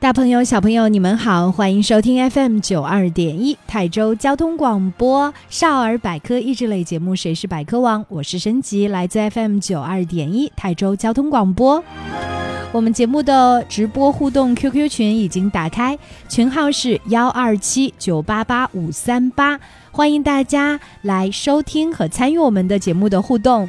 大朋友、小朋友，你们好，欢迎收听 FM 九二点一泰州交通广播少儿百科益智类节目《谁是百科王》，我是申吉，来自 FM 九二点一泰州交通广播。我们节目的直播互动 QQ 群已经打开，群号是幺二七九八八五三八，欢迎大家来收听和参与我们的节目的互动。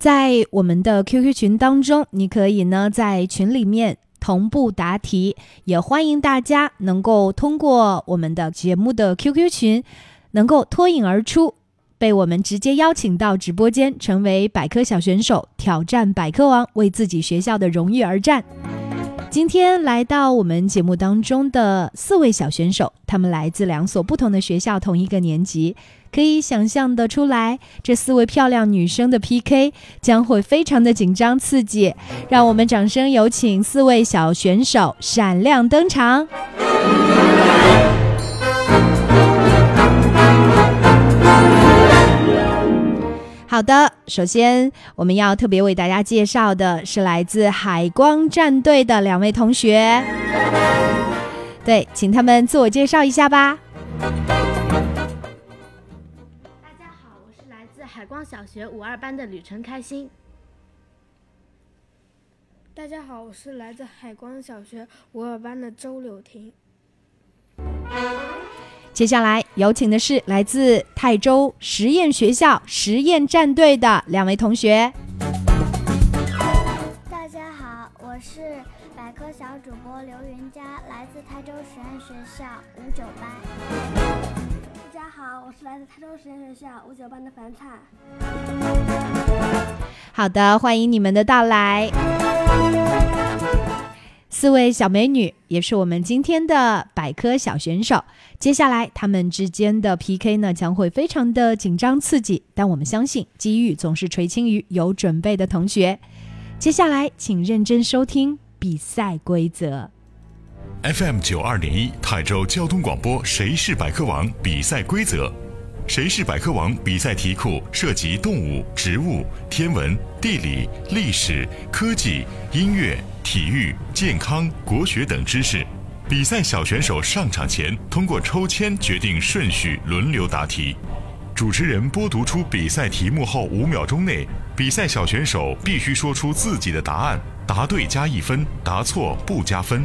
在我们的 QQ 群当中，你可以呢在群里面同步答题，也欢迎大家能够通过我们的节目的 QQ 群，能够脱颖而出，被我们直接邀请到直播间，成为百科小选手，挑战百科王，为自己学校的荣誉而战。今天来到我们节目当中的四位小选手，他们来自两所不同的学校，同一个年级，可以想象得出来，这四位漂亮女生的 PK 将会非常的紧张刺激。让我们掌声有请四位小选手闪亮登场。好的，首先我们要特别为大家介绍的是来自海光战队的两位同学。对，请他们自我介绍一下吧。光小学五二班的吕晨开心。大家好，我是来自海光小学五二班的周柳婷。接下来有请的是来自泰州实验学校实验战队的两位同学。大家好，我是百科小主播刘云佳，来自泰州实验学校五九班。好，我是来自泰州实验学校五九班的樊灿。好的，欢迎你们的到来。四位小美女也是我们今天的百科小选手。接下来，他们之间的 PK 呢将会非常的紧张刺激，但我们相信机遇总是垂青于有准备的同学。接下来，请认真收听比赛规则。FM 九二点一泰州交通广播，谁是百科王？比赛规则：谁是百科王？比赛题库涉及动物、植物、天文、地理、历史、科技、音乐。体育、健康、国学等知识。比赛小选手上场前通过抽签决定顺序，轮流答题。主持人播读出比赛题目后五秒钟内，比赛小选手必须说出自己的答案。答对加一分，答错不加分。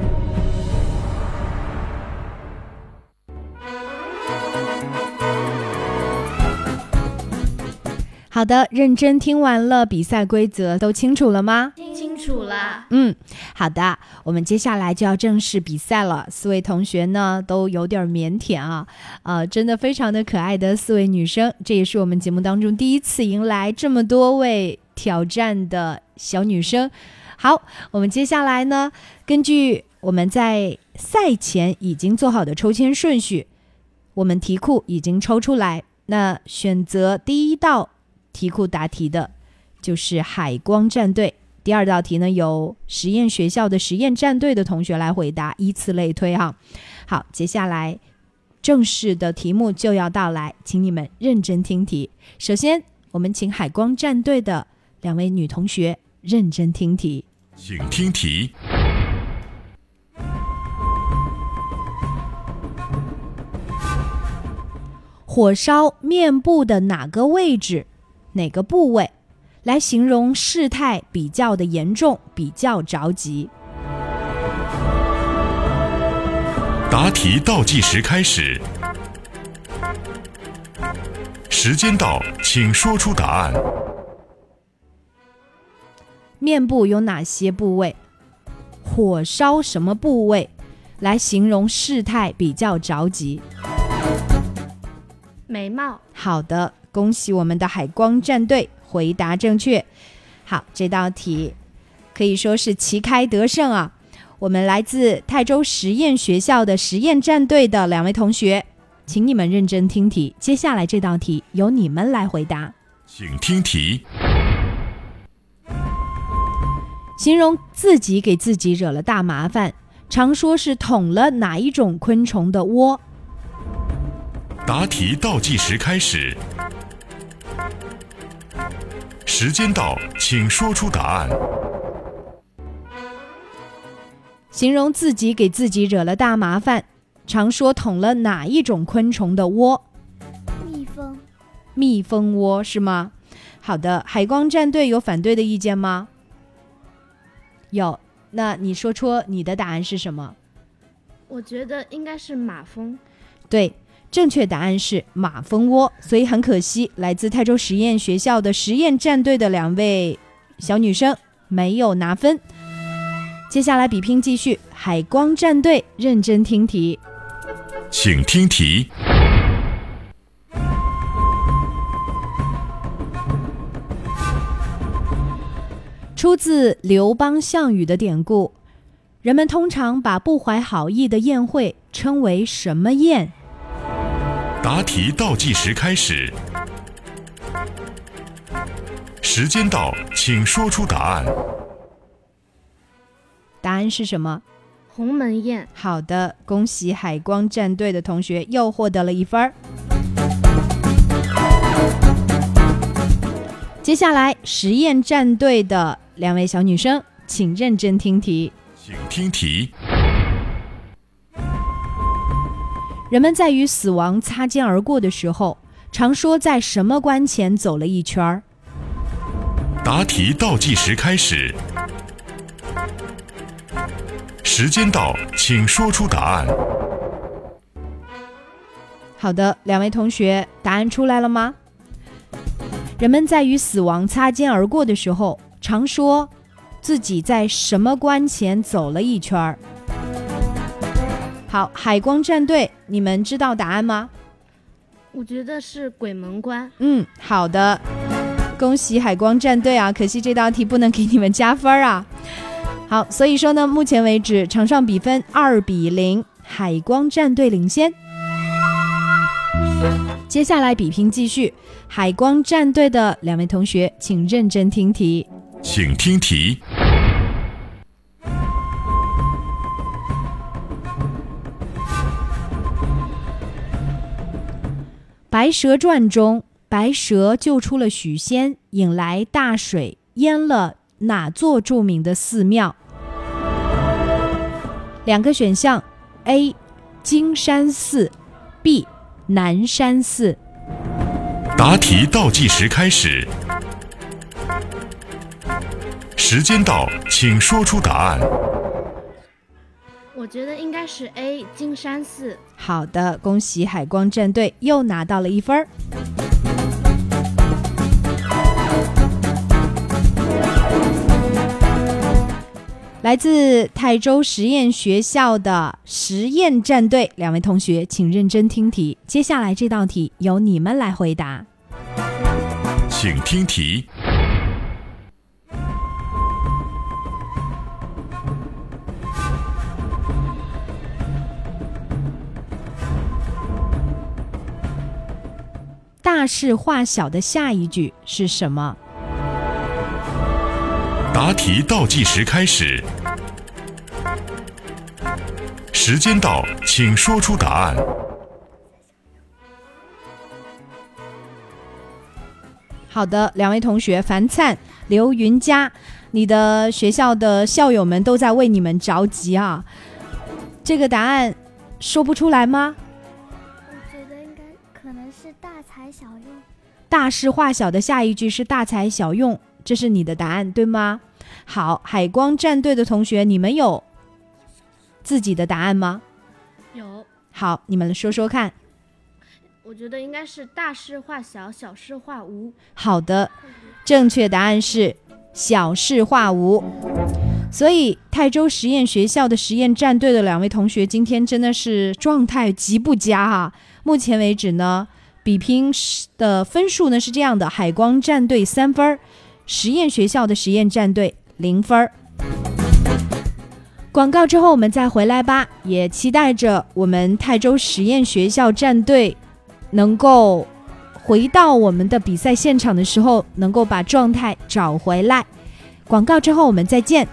好的，认真听完了比赛规则，都清楚了吗？清楚了。嗯，好的，我们接下来就要正式比赛了。四位同学呢都有点腼腆啊，啊，真的非常的可爱的四位女生，这也是我们节目当中第一次迎来这么多位挑战的小女生。好，我们接下来呢，根据我们在赛前已经做好的抽签顺序，我们题库已经抽出来，那选择第一道。题库答题的就是海光战队。第二道题呢，由实验学校的实验战队的同学来回答，依次类推哈。好，接下来正式的题目就要到来，请你们认真听题。首先，我们请海光战队的两位女同学认真听题，请听题。火烧面部的哪个位置、哪个部位，来形容事态比较的严重、比较着急？答题倒计时开始，时间到，请说出答案。面部有哪些部位？火烧什么部位，来形容事态比较着急？眉毛。好的，恭喜我们的海光战队回答正确。好，这道题可以说是旗开得胜啊！我们来自泰州实验学校的实验战队的两位同学，请你们认真听题。接下来这道题由你们来回答，请听题。形容自己给自己惹了大麻烦，常说是捅了哪一种昆虫的窝？答题倒计时开始，时间到，请说出答案。形容自己给自己惹了大麻烦，常说捅了哪一种昆虫的窝？蜜蜂。蜜蜂窝是吗？好的，海光战队有反对的意见吗？有，那你说出你的答案是什么？我觉得应该是马蜂。对。正确答案是马蜂窝，所以很可惜，来自泰州实验学校的实验战队的两位小女生没有拿分。接下来比拼继续，海光战队认真听题，请听题。出自刘邦项羽的典故，人们通常把不怀好意的宴会称为什么宴？答题倒计时开始，时间到，请说出答案。答案是什么？鸿门宴。好的，恭喜海光战队的同学又获得了一分儿。接下来，实验战队的两位小女生，请认真听题，请听题。人们在与死亡擦肩而过的时候，常说在什么关前走了一圈儿？答题倒计时开始，时间到，请说出答案。好的，两位同学，答案出来了吗？人们在与死亡擦肩而过的时候，常说自己在什么关前走了一圈儿？好，海光战队，你们知道答案吗？我觉得是鬼门关。嗯，好的，恭喜海光战队啊！可惜这道题不能给你们加分啊。好，所以说呢，目前为止场上比分二比零，海光战队领先。接下来比拼继续，海光战队的两位同学，请认真听题，请听题。《白蛇传》中，白蛇救出了许仙，引来大水淹了哪座著名的寺庙？两个选项：A. 金山寺，B. 南山寺。答题倒计时开始，时间到，请说出答案。我觉得应该是 A 金山寺。好的，恭喜海光战队又拿到了一分儿。来自泰州实验学校的实验战队两位同学，请认真听题。接下来这道题由你们来回答，请听题。大事化小的下一句是什么？答题倒计时开始，时间到，请说出答案。好的，两位同学樊灿、刘云佳，你的学校的校友们都在为你们着急啊！这个答案说不出来吗？大事化小的下一句是大材小用，这是你的答案对吗？好，海光战队的同学，你们有自己的答案吗？有，好，你们说说看。我觉得应该是大事化小，小事化无。好的，正确答案是小事化无。所以泰州实验学校的实验战队的两位同学今天真的是状态极不佳哈、目前为止呢，比拼的分数呢是这样的：海光战队三分，实验学校的实验战队零分。广告之后我们再回来吧，也期待着我们泰州实验学校战队能够回到我们的比赛现场的时候，能够把状态找回来。广告之后我们再见。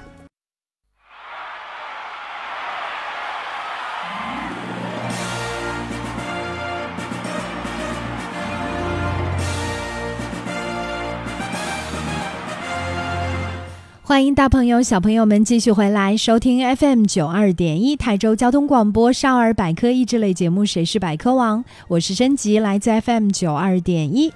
欢迎大朋友、小朋友们继续回来收听 FM 九二点一台州交通广播少儿百科益智类节目《谁是百科王》，我是升级，来自 FM 九二点一。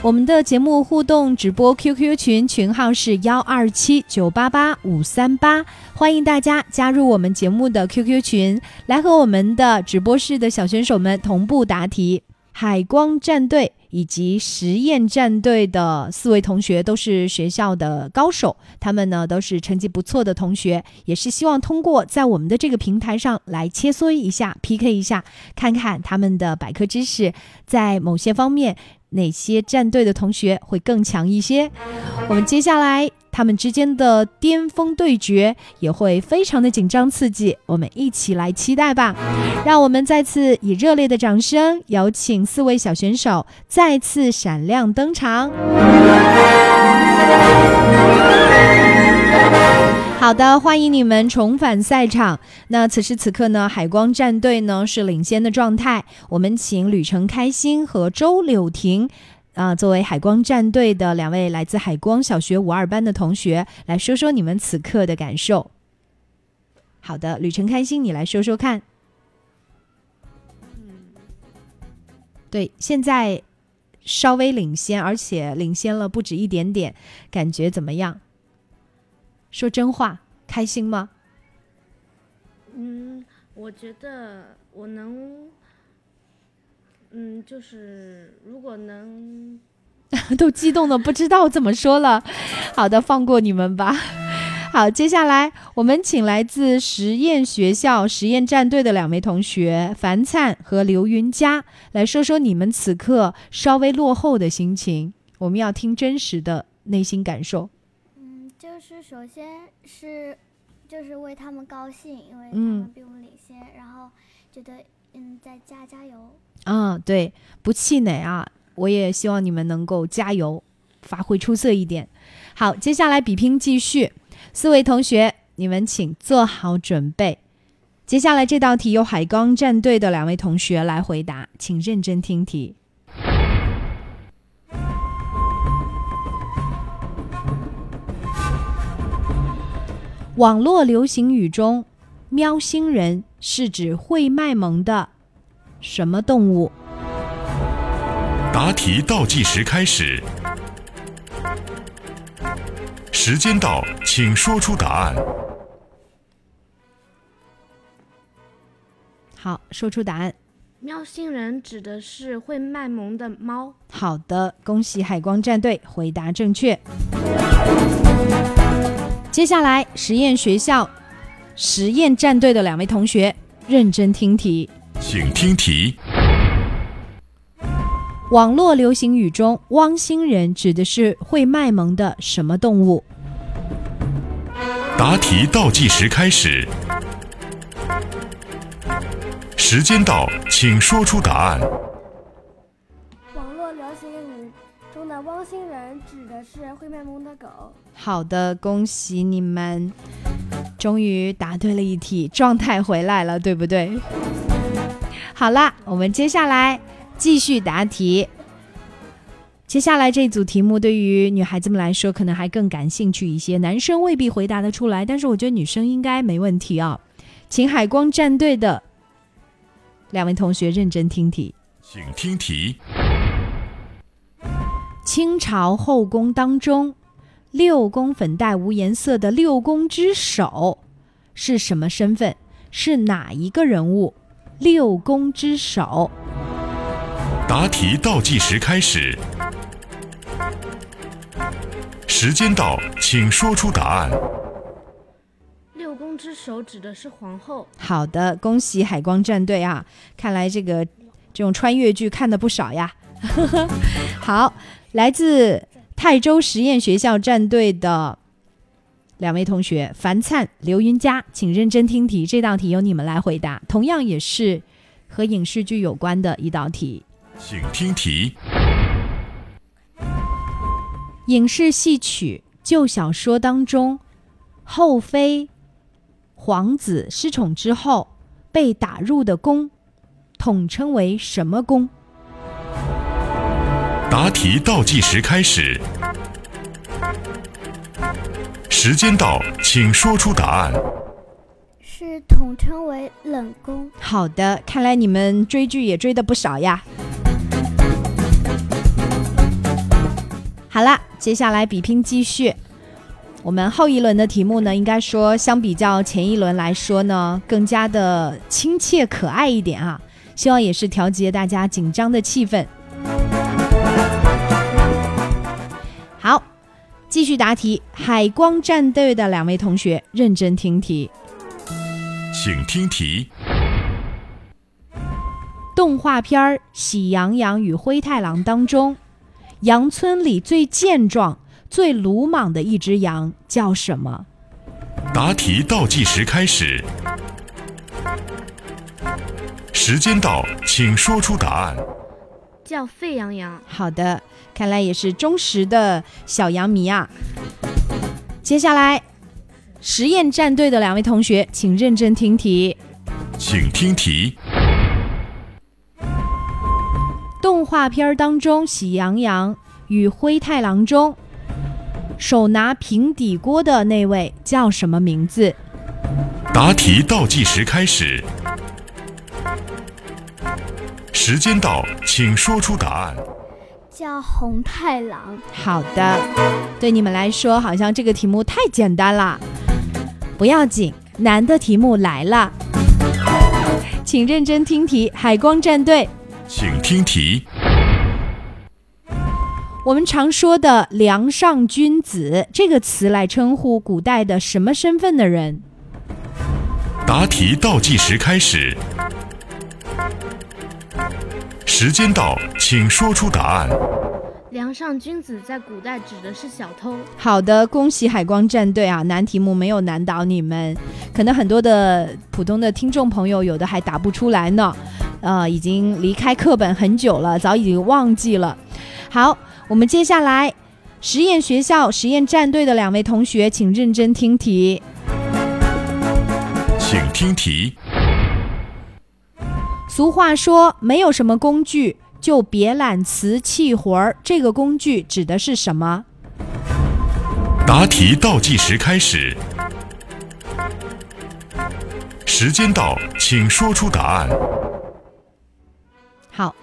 我们的节目互动直播 QQ 群群号是幺二七九八八五三八，欢迎大家加入我们节目的 QQ 群，来和我们的直播室的小选手们同步答题。海光战队以及实验战队的四位同学都是学校的高手，他们呢都是成绩不错的同学，也是希望通过在我们的这个平台上来切磋一下、PK 一下，看看他们的百科知识在某些方面哪些战队的同学会更强一些。我们接下来他们之间的巅峰对决也会非常的紧张刺激，我们一起来期待吧。让我们再次以热烈的掌声，有请四位小选手再次闪亮登场。好的，欢迎你们重返赛场。那此时此刻呢，海光战队呢是领先的状态。我们请吕程开心和周柳婷，啊、作为海光战队的两位来自海光小学五二班的同学，来说说你们此刻的感受。好的，吕程开心，你来说说看。嗯对，现在稍微领先，而且领先了不止一点点，感觉怎么样？说真话，开心吗？嗯，我觉得我能，嗯，就是如果能，都激动的不知道怎么说了。好的，放过你们吧。好，接下来我们请来自实验学校实验战队的两位同学樊灿和刘云佳来说说你们此刻稍微落后的心情。我们要听真实的内心感受。是首先是就是为他们高兴，因为他嗯们比我们领先，然后觉得嗯再加加油。啊，对，不气馁啊！我也希望你们能够加油，发挥出色一点。好，接下来比拼继续，四位同学，你们请做好准备。接下来这道题由海光战队的两位同学来回答，请认真听题。网络流行语中，“喵星人”是指会卖萌的什么动物？答题倒计时开始，时间到，请说出答案。好，说出答案。喵星人指的是会卖萌的猫。好的，恭喜海光战队回答正确。接下来，实验学校实验战队的两位同学认真听题。请听题。网络流行语中，“汪星人”指的是会卖萌的什么动物？答题倒计时开始，时间到，请说出答案。网络流行语中的汪星人指的我是会卖萌的狗。好的，恭喜你们，终于答对了一题，状态回来了，对不对？好啦，我们接下来继续答题。接下来这组题目对于女孩子们来说，可能还更感兴趣一些，男生未必回答得出来，但是我觉得女生应该没问题啊。请海光战队的两位同学认真听题。请听题。清朝后宫当中，六宫粉黛无颜色的六宫之首是什么身份？是哪一个人物？六宫之首。答题倒计时开始，时间到，请说出答案。六宫之首指的是皇后。好的，恭喜海光战队啊！看来这个这种穿越剧看的不少呀。好，来自泰州实验学校战队的两位同学樊灿、刘云佳，请认真听题。这道题由你们来回答，同样也是和影视剧有关的一道题。请听题。影视戏曲旧小说当中，后妃皇子失宠之后被打入的宫，统称为什么宫？答题倒计时开始，时间到，请说出答案。是统称为冷宫。好的，看来你们追剧也追的不少呀。好啦，接下来比拼继续。我们后一轮的题目呢，应该说相比较前一轮来说呢，更加的亲切可爱一点啊。希望也是调节大家紧张的气氛。好，继续答题。海光战队的两位同学认真听题。请听题。动画片《喜羊羊与灰太狼》当中，羊村里最健壮、最鲁莽的一只羊叫什么？答题倒计时开始，时间到，请说出答案。叫沸羊羊。好的，看来也是忠实的小羊迷啊。接下来，实验战队的两位同学，请认真听题。请听题。动画片当中，《喜羊羊与灰太狼》中，手拿平底锅的那位叫什么名字？答题倒计时开始，时间到，请说出答案。叫红太狼。好的，对你们来说，好像这个题目太简单了。不要紧，难的题目来了，请认真听题。海光战队。请听题。我们常说的“梁上君子”这个词来称呼古代的什么身份的人？答题倒计时开始，时间到，请说出答案。梁上君子在古代指的是小偷。好的，恭喜海光战队啊！难题目没有难倒你们，可能很多的普通的听众朋友有的还答不出来呢。呃，已经离开课本很久了，早已经忘记了。好，我们接下来实验学校实验战队的两位同学，请认真听题。请听题。俗话说，没有什么工具就别揽瓷器活儿，这个工具指的是什么？答题倒计时开始，时间到，请说出答案。好，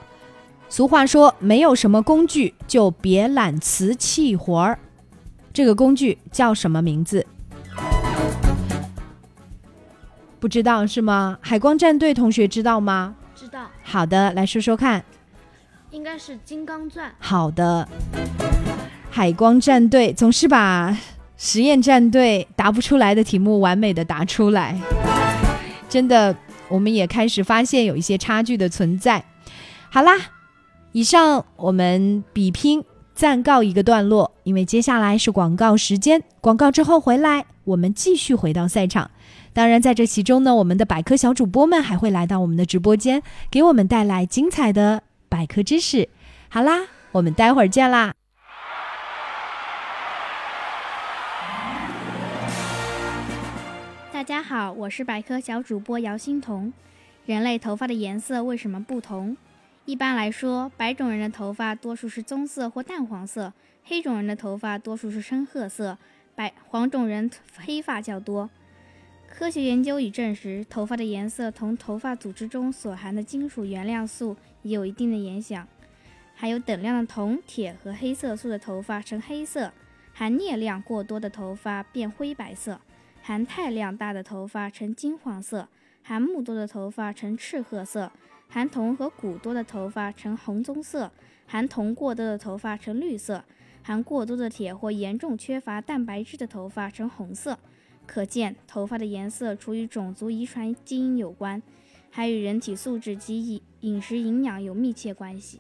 俗话说，没有什么工具就别揽瓷器活儿，这个工具叫什么名字？不知道是吗？海光战队同学知道吗？好的，来说说看。应该是金刚钻。好的，海光战队总是把实验战队答不出来的题目完美的答出来，真的，我们也开始发现有一些差距的存在。好啦，以上我们比拼暂告一个段落，因为接下来是广告时间。广告之后回来，我们继续回到赛场。当然在这其中呢我们的百科小主播们还会来到我们的直播间给我们带来精彩的百科知识。好啦我们待会儿见啦。大家好我是百科小主播姚欣彤。人类头发的颜色为什么不同？一般来说白种人的头发多数是棕色或淡黄色黑种人的头发多数是深褐色白黄种人黑发较多。科学研究已证实，头发的颜色同头发组织中所含的金属原料素也有一定的影响。含有等量的铜、铁和黑色素的头发呈黑色，含镍量过多的头发变灰白色，含钛量大的头发呈金黄色，含钼多的头发呈赤褐色，含铜和钴多的头发呈红棕色，含铜过多的头发呈绿色，含过多的铁或严重缺乏蛋白质的头发呈红色。可见，头发的颜色除与种族遗传基因有关，还与人体素质及饮饮食营养有密切关系。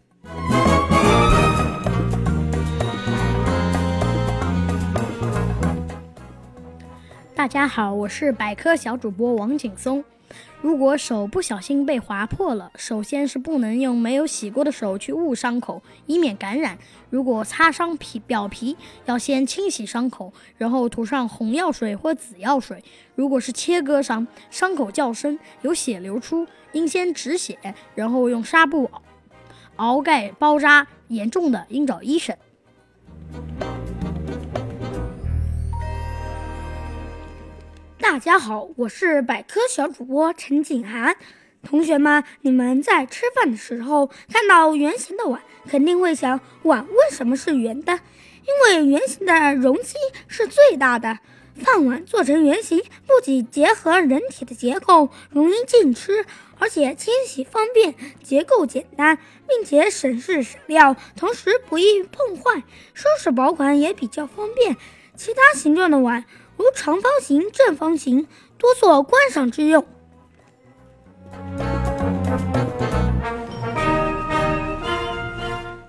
大家好，我是百科小主播王景松。如果手不小心被划破了，首先是不能用没有洗过的手去捂伤口，以免感染。如果擦伤皮表皮，要先清洗伤口，然后涂上红药水或紫药水。如果是切割伤，伤口较深，有血流出，应先止血，然后用纱布熬盖包扎。严重的应找医生。大家好，我是百科小主播陈景涵。同学们，你们在吃饭的时候看到圆形的碗，肯定会想：碗为什么是圆的？因为圆形的容积是最大的。饭碗做成圆形，不仅结合人体的结构，容易进吃，而且清洗方便，结构简单，并且省事省料，同时不易碰坏，收拾保管也比较方便。其他形状的碗，如长方形、正方形，多做观赏之用。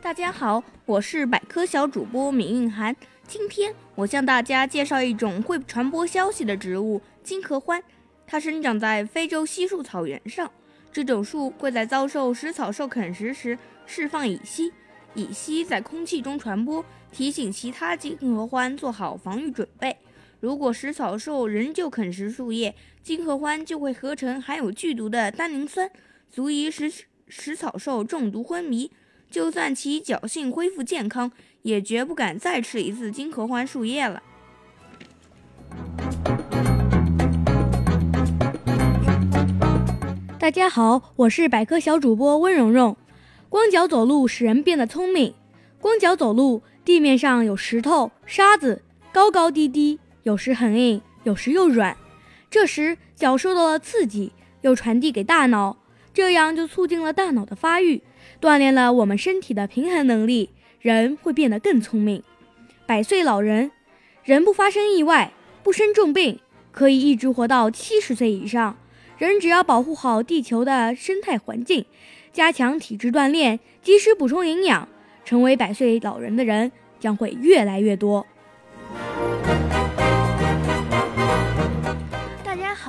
大家好，我是百科小主播闵蕴涵。今天我向大家介绍一种会传播消息的植物——金合欢。它生长在非洲稀树草原上。这种树会在遭受食草兽啃食时释放乙烯，乙烯在空气中传播，提醒其他金合欢做好防御准备。如果食草兽仍旧啃食树叶，金合欢就会合成含有剧毒的单宁酸，足以使食草兽中毒昏迷。就算其侥幸恢复健康，也绝不敢再吃一次金合欢树叶了。大家好，我是百科小主播温蓉蓉。光脚走路使人变得聪明。光脚走路，地面上有石头、沙子，高高低低，有时很硬，有时又软。这时脚受到了刺激，又传递给大脑，这样就促进了大脑的发育。锻炼了我们身体的平衡能力，人会变得更聪明。百岁老人，人不发生意外，不生重病，可以一直活到七十岁以上。人只要保护好地球的生态环境，加强体质锻炼，及时补充营养，成为百岁老人的人将会越来越多。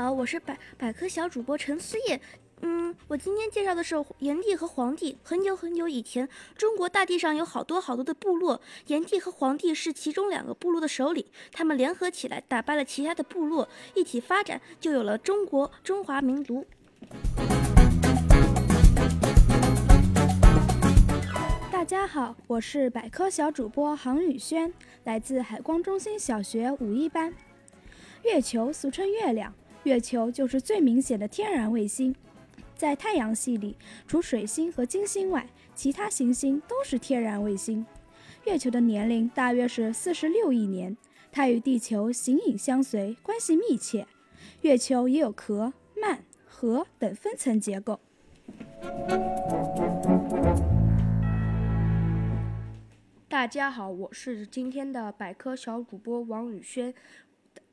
好，我是百百科小主播陈思叶。嗯，我今天介绍的是炎帝和黄帝。很久很久以前，中国大地上有好多好多的部落，炎帝和黄帝是其中两个部落的首领，他们联合起来打败了其他的部落，一起发展，就有了中国中华民族。大家好，我是百科小主播杭宇轩，来自海光中心小学五一班。月球俗称月亮，月球就是最明显的天然卫星。在太阳系里，除水星和金星外，其他行星都是天然卫星。月球的年龄大约是四十六亿年，它与地球形影相随，关系密切。月球也有壳、幔、核等分层结构。大家好，我是今天的百科小主播王宇轩。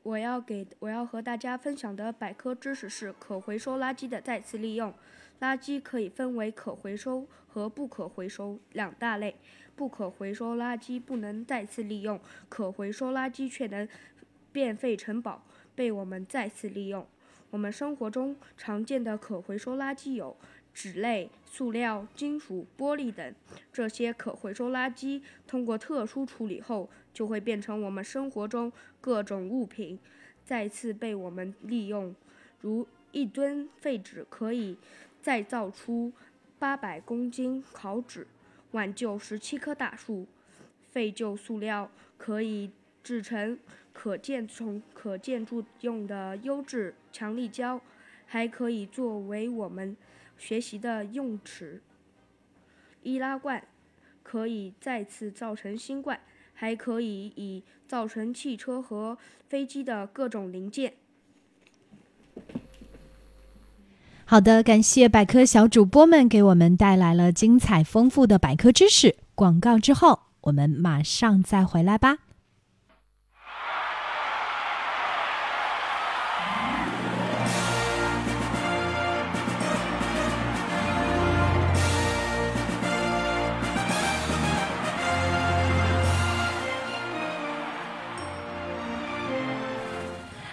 我要给我要和大家分享的百科知识是可回收垃圾的再次利用。垃圾可以分为可回收和不可回收两大类。不可回收垃圾不能再次利用，可回收垃圾却能变废成宝，被我们再次利用。我们生活中常见的可回收垃圾有纸类、塑料、金属、玻璃等。这些可回收垃圾通过特殊处理后。就会变成我们生活中各种物品，再次被我们利用。如一吨废纸可以再造出八百公斤烤纸，挽救十七棵大树；废旧塑料可以制成可建从可建筑用的优质强力胶，还可以作为我们学习的用尺。易拉罐可以再次造成新罐，还可以以造成汽车和飞机的各种零件。好的，感谢百科小主播们给我们带来了精彩丰富的百科知识。广告之后，我们马上再回来吧。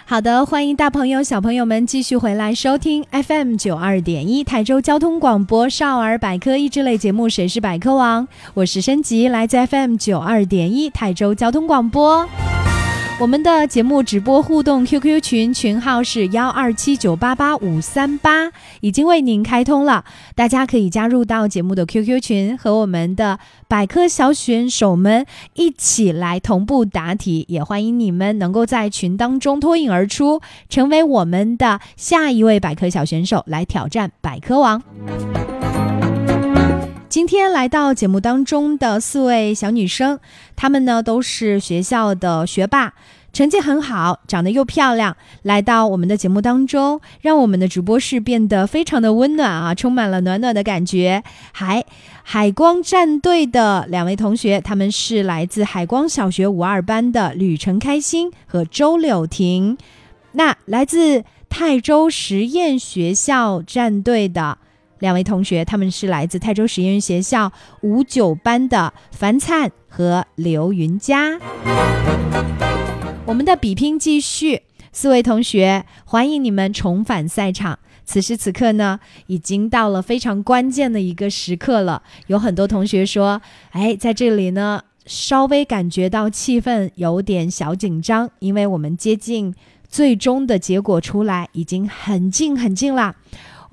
好的，欢迎大朋友、小朋友们继续回来收听 FM 九二点一台州交通广播少儿百科益智类节目《谁是百科王》，我是申吉，来自 FM 九二点一台州交通广播。我们的节目直播互动 QQ 群群号是幺二七九八八五三八，已经为您开通了，大家可以加入到节目的 QQ 群，和我们的百科小选手们一起来同步答题。也欢迎你们能够在群当中脱颖而出，成为我们的下一位百科小选手，来挑战百科王。今天来到节目当中的四位小女生，她们呢都是学校的学霸，成绩很好，长得又漂亮，来到我们的节目当中，让我们的直播室变得非常的温暖啊，充满了暖暖的感觉。还海光战队的两位同学，他们是来自海光小学五二班的吕晨开心和周柳婷。那来自泰州实验学校战队的。两位同学，他们是来自泰州实验学校五九班的樊灿和刘云佳。我们的比拼继续，四位同学，欢迎你们重返赛场。此时此刻呢，已经到了非常关键的一个时刻了。有很多同学说：“哎，在这里呢，稍微感觉到气氛有点小紧张，因为我们接近最终的结果出来，已经很近很近了。”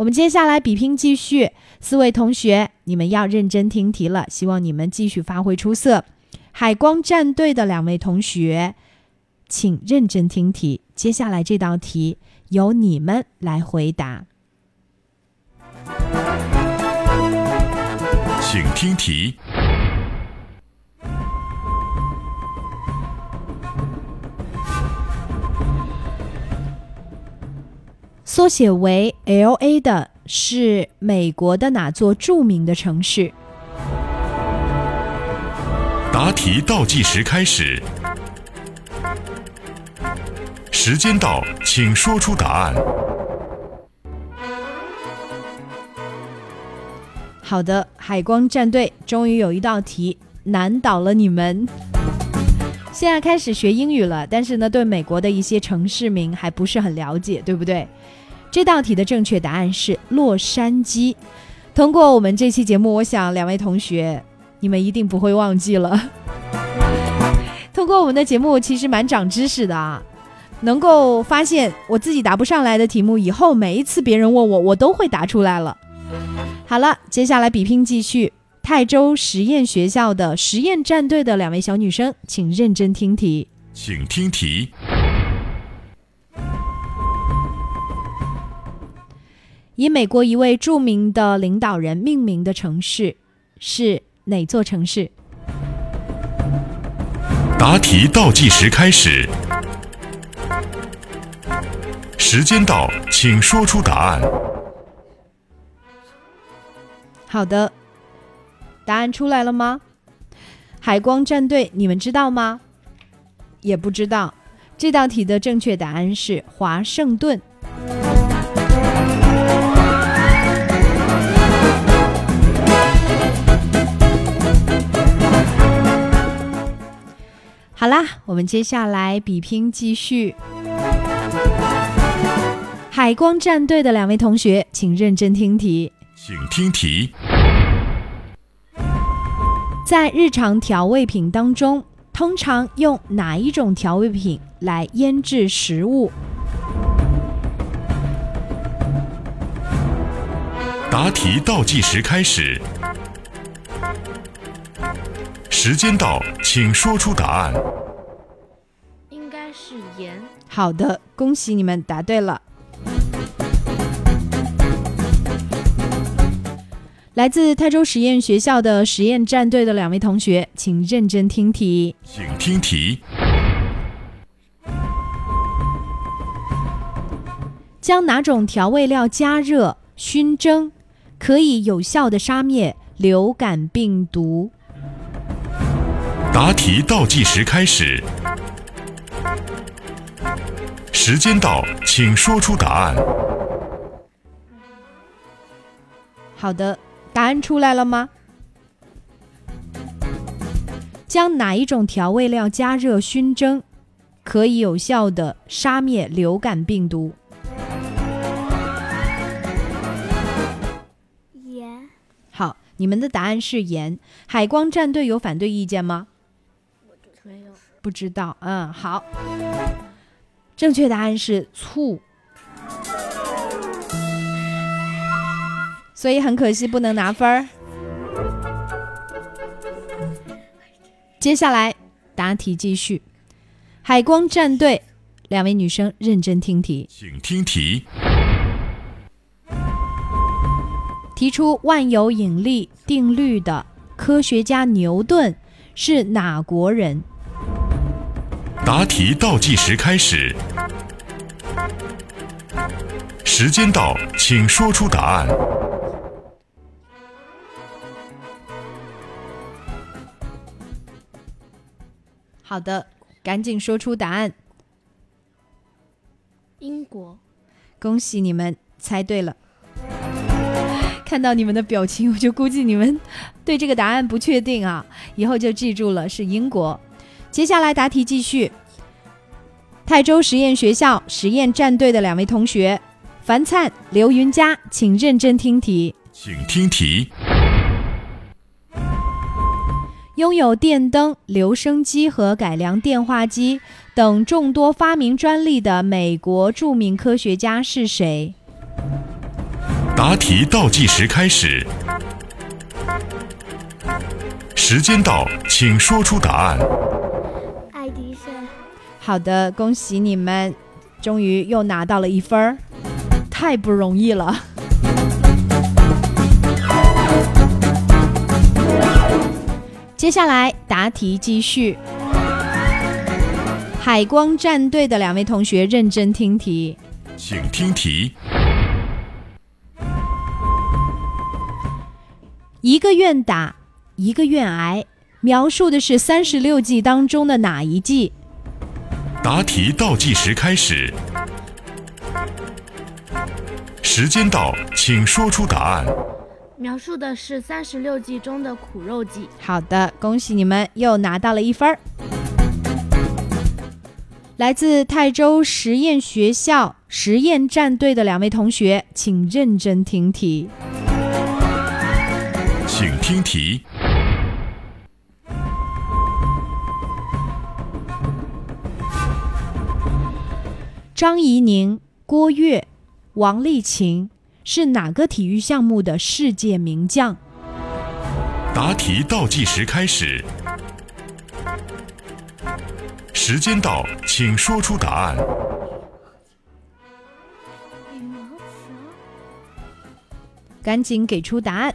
我们接下来比拼继续，四位同学，你们要认真听题了，希望你们继续发挥出色。海光战队的两位同学，请认真听题，接下来这道题由你们来回答。请听题。缩写为 L A 的是美国的哪座著名的城市？答题倒计时开始，时间到，请说出答案。好的，海光战队终于有一道题难倒了你们。现在开始学英语了，但是呢，对美国的一些城市名还不是很了解，对不对？这道题的正确答案是洛杉矶。通过我们这期节目，我想两位同学，你们一定不会忘记了。通过我们的节目，其实蛮长知识的啊，能够发现我自己答不上来的题目，以后每一次别人问我，我都会答出来了。好了，接下来比拼继续。泰州实验学校的实验战队的两位小女生，请认真听题。请听题。以美国一位著名的领导人命名的城市是哪座城市？答题倒计时开始，时间到，请说出答案。好的，答案出来了吗？海光战队，你们知道吗？也不知道。这道题的正确答案是华盛顿。好啦，我们接下来比拼继续。海光战队的两位同学，请认真听题。请听题。在日常调味品当中，通常用哪一种调味品来腌制食物？答题倒计时开始，时间到，请说出答案。应该是盐。好的，恭喜你们答对了。来自泰州实验学校的实验战队的两位同学，请认真听题。请听题。将哪种调味料加热熏蒸？可以有效的杀灭流感病毒。答题倒计时开始，时间到，请说出答案。好的，答案出来了吗？将哪一种调味料加热熏蒸，可以有效的杀灭流感病毒？盐。好你们的答案是盐。海光战队有反对意见吗？没有，不知道。嗯，好。正确答案是醋。所以很可惜不能拿分儿。接下来答题继续。海光战队两位女生认真听题，请听题。提出万有引力定律的科学家牛顿是哪国人？答题倒计时开始，时间到，请说出答案。好的，赶紧说出答案。英国，恭喜你们猜对了。看到你们的表情，我就估计你们对这个答案不确定啊。以后就记住了，是英国。接下来答题继续。泰州实验学校实验战队的两位同学，樊灿、刘云佳，请认真听题。请听题。拥有电灯、留声机和改良电话机等众多发明专利的美国著名科学家是谁？答题倒计时开始，时间到，请说出答案。爱迪生。好的，恭喜你们，终于又拿到了一分儿，太不容易了。接下来答题继续，海光战队的两位同学认真听题，请听题。一个愿打，一个愿挨，描述的是三十六计当中的哪一计？答题倒计时开始，时间到，请说出答案。描述的是三十六计中的苦肉计。好的，恭喜你们又拿到了一分儿。来自泰州实验学校实验战队的两位同学，请认真听题。请听题。张怡宁、郭跃、王励勤是哪个体育项目的世界名将？答题倒计时开始，时间到，请说出答案。羽毛球。赶紧给出答案。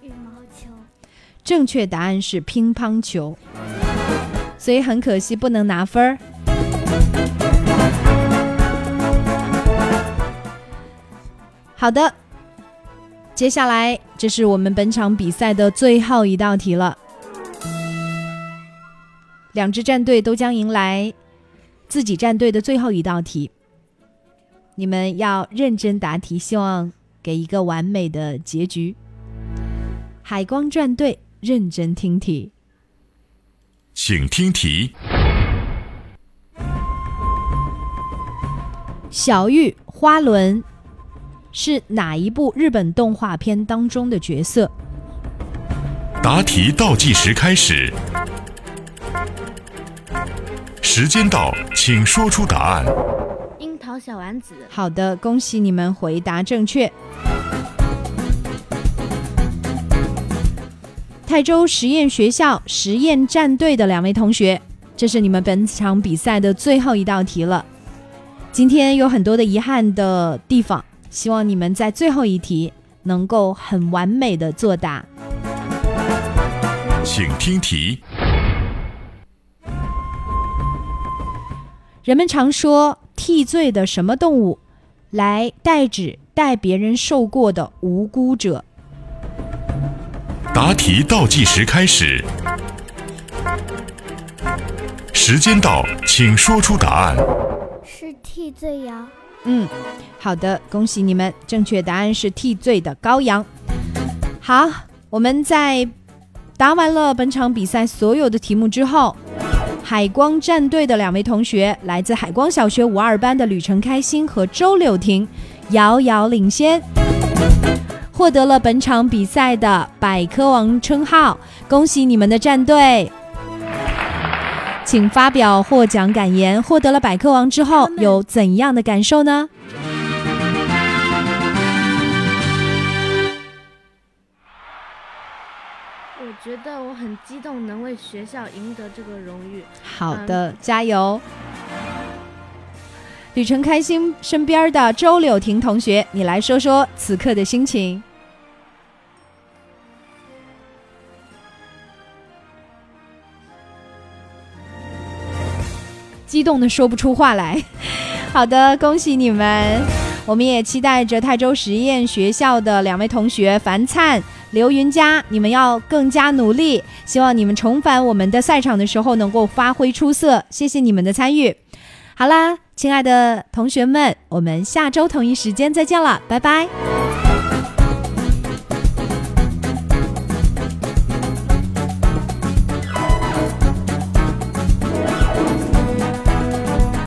羽毛球。正确答案是乒乓球，所以很可惜不能拿分儿。好的，接下来这是我们本场比赛的最后一道题了。两支战队都将迎来自己战队的最后一道题，你们要认真答题，希望给一个完美的结局。海光战队，认真听题，请听题。小玉花轮是哪一部日本动画片当中的角色？答题倒计时开始，时间到，请说出答案。樱桃小丸子。好的，恭喜你们回答正确。泰州实验学校实验战队的两位同学，这是你们本场比赛的最后一道题了。今天有很多的遗憾的地方，希望你们在最后一题能够很完美的作答。请听题。人们常说替罪的什么动物，来代指代别人受过的无辜者。答题倒计时开始，时间到，请说出答案。是替罪羊。嗯，好的，恭喜你们，正确答案是替罪的羔羊。好，我们在答完了本场比赛所有的题目之后，海光战队的两位同学，来自海光小学五二班的吕晨开心和周柳婷，遥遥领先。获得了本场比赛的百科王称号，恭喜你们的战队！请发表获奖感言。获得了百科王之后，有怎样的感受呢？我觉得我很激动，能为学校赢得这个荣誉。好的，加油！旅程开心身边的周柳婷同学，你来说说此刻的心情。激动的说不出话来。好的，恭喜你们！我们也期待着泰州实验学校的两位同学樊灿、刘云佳，你们要更加努力。希望你们重返我们的赛场的时候能够发挥出色。谢谢你们的参与。好啦。亲爱的同学们，我们下周同一时间再见了，拜拜。